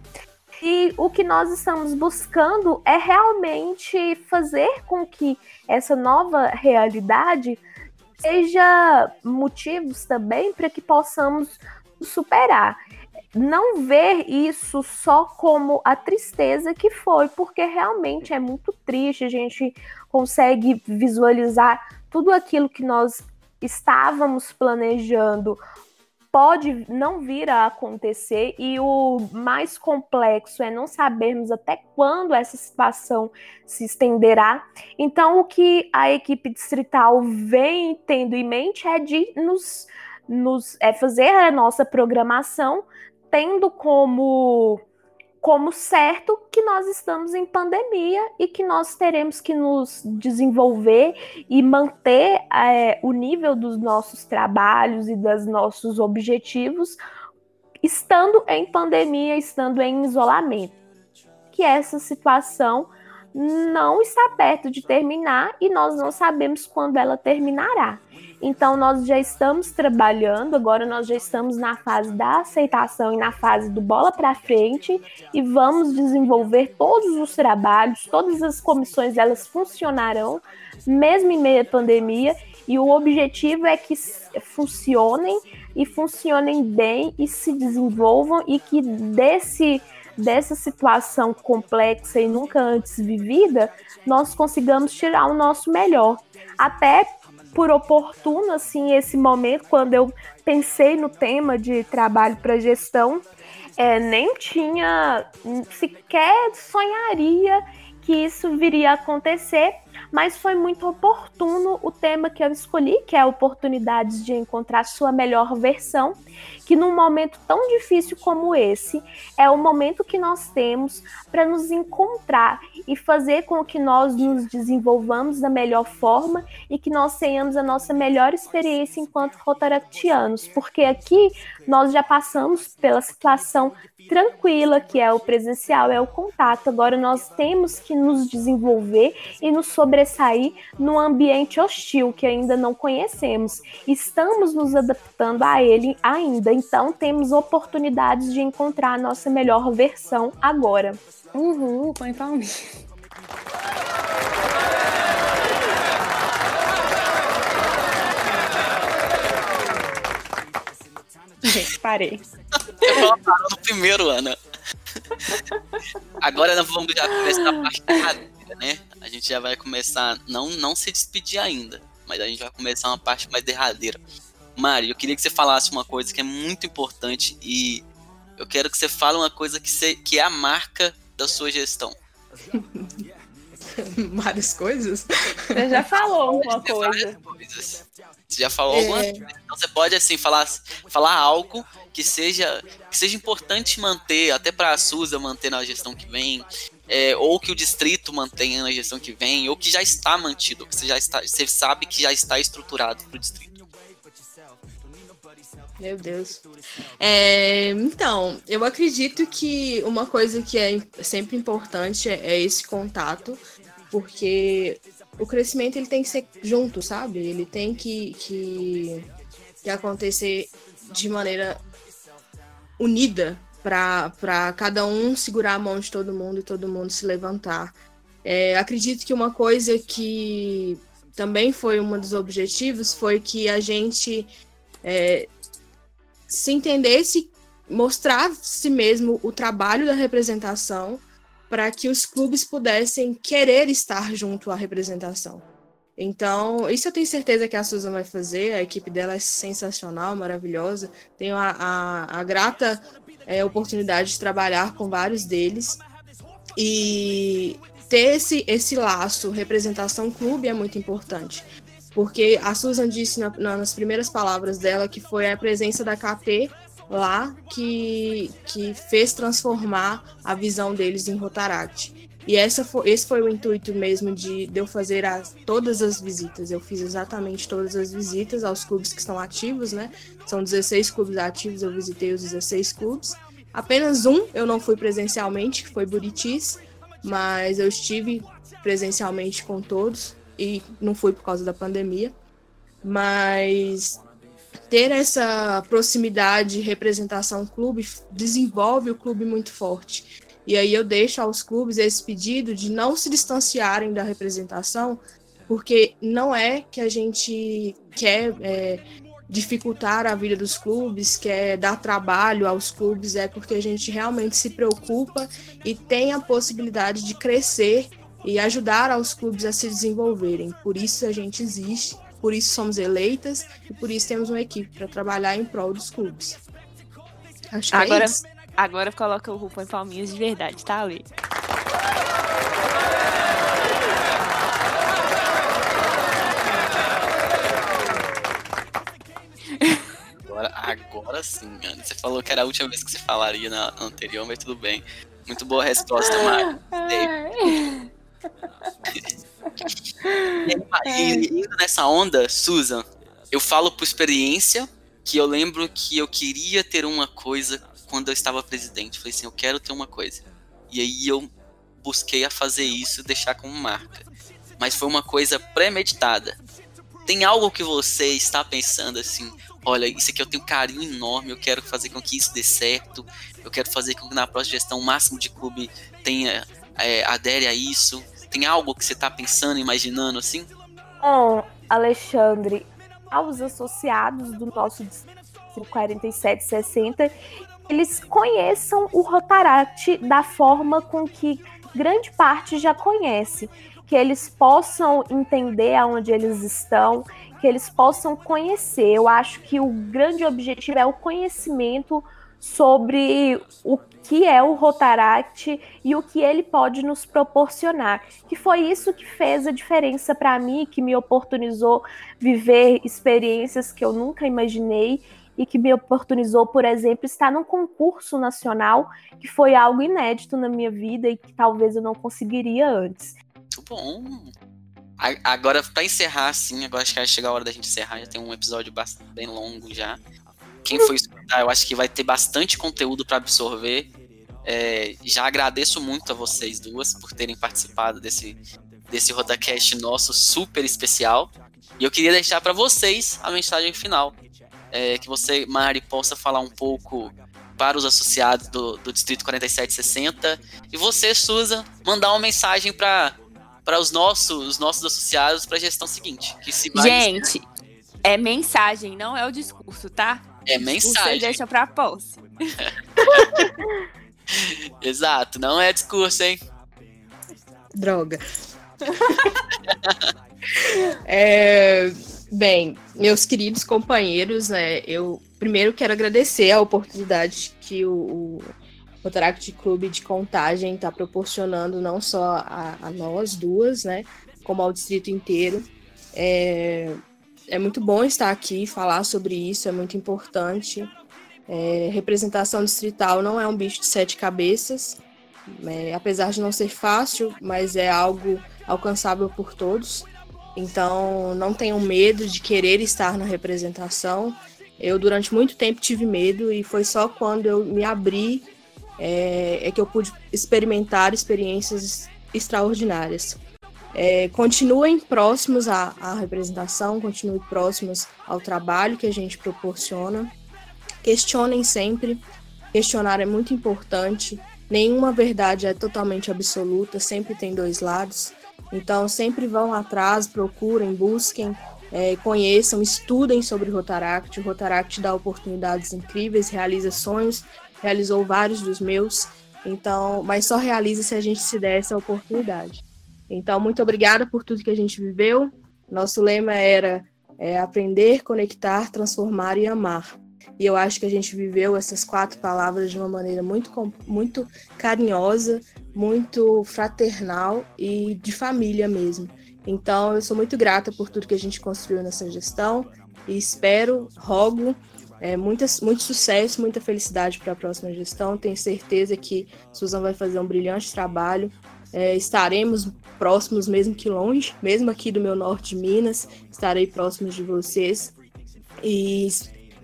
E o que nós estamos buscando é realmente fazer com que essa nova realidade seja motivos também para que possamos superar. Não ver isso só como a tristeza que foi, porque realmente é muito triste, a gente consegue visualizar tudo aquilo que nós estávamos planejando pode não vir a acontecer e o mais complexo é não sabermos até quando essa situação se estenderá. Então, o que a equipe distrital vem tendo em mente é de nos, nos é fazer a nossa programação tendo como como certo que nós estamos em pandemia e que nós teremos que nos desenvolver e manter é, o nível dos nossos trabalhos e dos nossos objetivos estando em pandemia, estando em isolamento. Que essa situação não está perto de terminar e nós não sabemos quando ela terminará. Então, nós já estamos trabalhando, agora nós já estamos na fase da aceitação e na fase do bola para frente e vamos desenvolver todos os trabalhos, todas as comissões, elas funcionarão, mesmo em meio à pandemia, e o objetivo é que funcionem e funcionem bem e se desenvolvam e que desse dessa situação complexa e nunca antes vivida, nós consigamos tirar o nosso melhor. Até por oportuno, assim, esse momento, quando eu pensei no tema de trabalho para gestão, é, nem tinha, sequer sonharia que isso viria a acontecer, mas foi muito oportuno o tema que eu escolhi, que é oportunidades de encontrar sua melhor versão, que num momento tão difícil como esse, é o momento que nós temos para nos encontrar e fazer com que nós nos desenvolvamos da melhor forma e que nós tenhamos a nossa melhor experiência enquanto rotaractianos, porque aqui nós já passamos pela situação tranquila que é o presencial, é o contato. Agora nós temos que nos desenvolver e nos sobressair num ambiente hostil que ainda não conhecemos. Estamos nos adaptando a ele ainda, então temos oportunidades de encontrar a nossa melhor versão agora. Uhul, põe palminha. Gente, parei. Eu vou no primeiro ano. Agora nós vamos já começar a parte derradeira, né? A gente já vai começar, não, não se despedir ainda, mas a gente vai começar uma parte mais derradeira. Mari, eu queria que você falasse uma coisa que é muito importante e eu quero que você fale uma coisa que, você, que é a marca da sua gestão. Várias coisas. Você já falou uma coisa. coisas. Você já falou É. algumas coisas. Então você pode assim falar, falar algo que seja que seja importante manter, até para a Suza manter na gestão que vem, é, ou que o distrito mantenha na gestão que vem, ou que já está mantido, que você já está, você sabe que já está estruturado para o distrito. Meu Deus. É, então, eu acredito que uma coisa que é sempre importante é, é esse contato, porque o crescimento ele tem que ser junto, sabe? Ele tem que, que, que acontecer de maneira unida para cada um segurar a mão de todo mundo e todo mundo se levantar. É, acredito que uma coisa que também foi um dos objetivos foi que a gente é, se entendesse, mostrasse mesmo o trabalho da representação para que os clubes pudessem querer estar junto à representação. Então, isso eu tenho certeza que a Susan vai fazer, a equipe dela é sensacional, maravilhosa. Tenho a, a, a grata é, oportunidade de trabalhar com vários deles. E ter esse, esse laço representação clube é muito importante. Porque a Susan disse na- na- nas primeiras palavras dela que foi a presença da KT lá que, que fez transformar a visão deles em Rotaract. E essa foi, esse foi o intuito mesmo de, de eu fazer as, todas as visitas. Eu fiz exatamente todas as visitas aos clubes que estão ativos, né? São 16 clubes ativos, eu visitei os 16 clubes. Apenas um eu não fui presencialmente, que foi Buritis, mas eu estive presencialmente com todos e não fui por causa da pandemia. Mas ter essa proximidade, representação clube, desenvolve o clube muito forte. E aí eu deixo aos clubes esse pedido de não se distanciarem da representação, porque não é que a gente quer é, dificultar a vida dos clubes, quer dar trabalho aos clubes, é porque a gente realmente se preocupa e tem a possibilidade de crescer e ajudar aos clubes a se desenvolverem. Por isso a gente existe, por isso somos eleitas e por isso temos uma equipe para trabalhar em prol dos clubes. Acho que Agora- é isso. Agora coloca o RuPaul em palminhas de verdade, tá, Ale? Agora, agora sim, mano. Você falou que era a última vez que você falaria na na anterior, mas tudo bem. Muito boa resposta, Mário. E, e indo nessa onda, Susan, eu falo por experiência que eu lembro que eu queria ter uma coisa quando eu estava presidente. Falei assim, eu quero ter uma coisa. E aí eu busquei a fazer isso e deixar como marca. Mas foi uma coisa premeditada. Tem algo que você está pensando assim, olha, isso aqui eu tenho um carinho enorme, eu quero fazer com que isso dê certo, eu quero fazer com que na próxima gestão o máximo de clube tenha, é, adere a isso. Tem algo que você está pensando, imaginando assim? Bom, Alexandre, aos associados do nosso distrito 4760, eles conheçam o Rotaract da forma com que grande parte já conhece, que eles possam entender aonde eles estão, que eles possam conhecer. Eu acho que o grande objetivo é o conhecimento sobre o que é o Rotaract e o que ele pode nos proporcionar. Que foi isso que fez a diferença para mim, que me oportunizou viver experiências que eu nunca imaginei e que me oportunizou, por exemplo, estar num concurso nacional, que foi algo inédito na minha vida e que talvez eu não conseguiria antes. Muito bom. Agora, pra encerrar, assim, agora acho que vai chegar a hora da gente encerrar, já tem um episódio bem longo já. Quem for escutar, eu acho que vai ter bastante conteúdo pra absorver. É, já agradeço muito a vocês duas por terem participado desse, desse Rodacast nosso super especial. E eu queria deixar pra vocês a mensagem final. É, que você, Mari, possa falar um pouco para os associados do, do Distrito 4760. E você, Suza, mandar uma mensagem para para os nossos, os nossos associados para a gestão seguinte. Que se Gente, é mensagem, não é o discurso, tá? É Você mensagem. deixa pra posse. Exato, não é discurso, hein? Droga. É, bem, meus queridos companheiros, né, eu primeiro quero agradecer a oportunidade que o, o, Rotaract Clube de Contagem está proporcionando não só a, a, nós duas, né, como ao distrito inteiro. É, é muito bom estar aqui falar sobre isso, é muito importante. É, representação distrital não é um bicho de sete cabeças, é, apesar de não ser fácil, mas é algo alcançável por todos. Então, não tenham medo de querer estar na representação. Eu, durante muito tempo, tive medo e foi só quando eu me abri é, é que eu pude experimentar experiências extraordinárias. É, continuem próximos à, à representação, continuem próximos ao trabalho que a gente proporciona. Questionem sempre. Questionar é muito importante. Nenhuma verdade é totalmente absoluta, sempre tem dois lados. Então, sempre vão atrás, procurem, busquem, é, conheçam, estudem sobre o Rotaract. O Rotaract dá oportunidades incríveis, realiza sonhos, realizou vários dos meus. Então, mas só realiza se a gente se der essa oportunidade. Então, muito obrigada por tudo que a gente viveu. Nosso lema era é, aprender, conectar, transformar e amar. E eu acho que a gente viveu essas quatro palavras de uma maneira muito, muito carinhosa, muito fraternal e de família mesmo. Então, eu sou muito grata por tudo que a gente construiu nessa gestão e espero, rogo, é, muitas, muito sucesso, muita felicidade para a próxima gestão. Tenho certeza que Suzana vai fazer um brilhante trabalho. É, estaremos próximos, mesmo que longe, mesmo aqui do meu norte de Minas, estarei próximos de vocês. E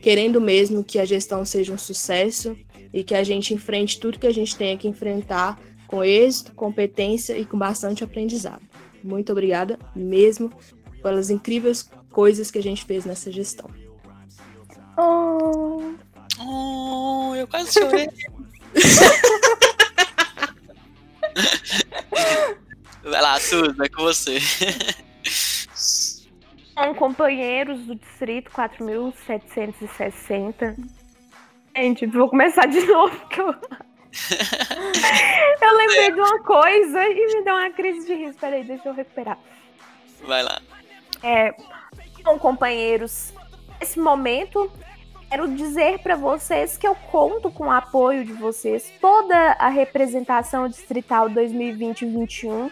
querendo mesmo que a gestão seja um sucesso e que a gente enfrente tudo que a gente tenha que enfrentar com êxito, competência e com bastante aprendizado. Muito obrigada mesmo pelas incríveis coisas que a gente fez nessa gestão. Oh, oh eu quase chorei. Vai lá, Suzy, é com você. São companheiros do distrito 4760. Gente, vou começar de novo, porque eu. eu lembrei de uma coisa e me deu uma crise de riso. Peraí, deixa eu recuperar. Vai lá. É, são companheiros. Nesse momento, quero dizer para vocês que eu conto com o apoio de vocês. Toda a representação distrital 2020-21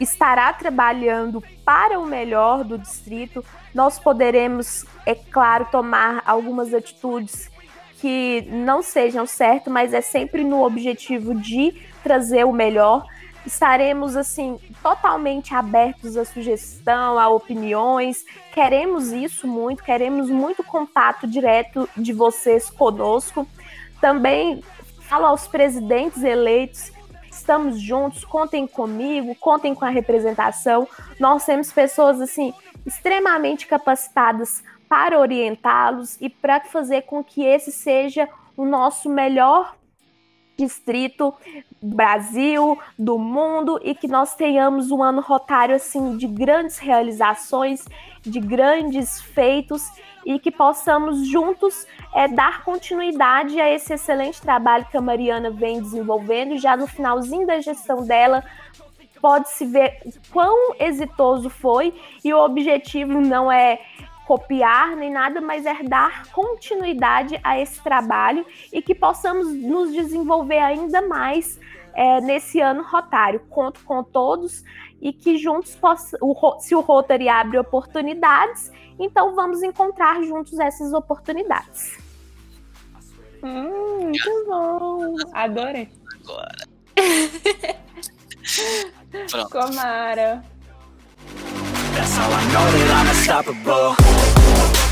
estará trabalhando para o melhor do distrito. Nós poderemos, é claro, tomar algumas atitudes que não sejam certas, mas é sempre no objetivo de trazer o melhor. Estaremos assim totalmente abertos à sugestão, a opiniões. Queremos isso muito, queremos muito contato direto de vocês conosco. Também falo aos presidentes eleitos estamos juntos, contem comigo, contem com a representação. Nós temos pessoas assim extremamente capacitadas para orientá-los e para fazer com que esse seja o nosso melhor distrito Brasil, do mundo e que nós tenhamos um ano rotário assim de grandes realizações, de grandes feitos e que possamos juntos é, dar continuidade a esse excelente trabalho que a Mariana vem desenvolvendo. Já no finalzinho da gestão dela, pode-se ver quão exitoso foi, e o objetivo não é copiar nem nada, mas é dar continuidade a esse trabalho e que possamos nos desenvolver ainda mais é, nesse ano rotário. Conto com todos e que juntos, possa, o, se o Rotary abre oportunidades, então vamos encontrar juntos essas oportunidades. Hum, muito bom! Adorei! Agora. Pronto. Comara. That's how I know that I'm unstoppable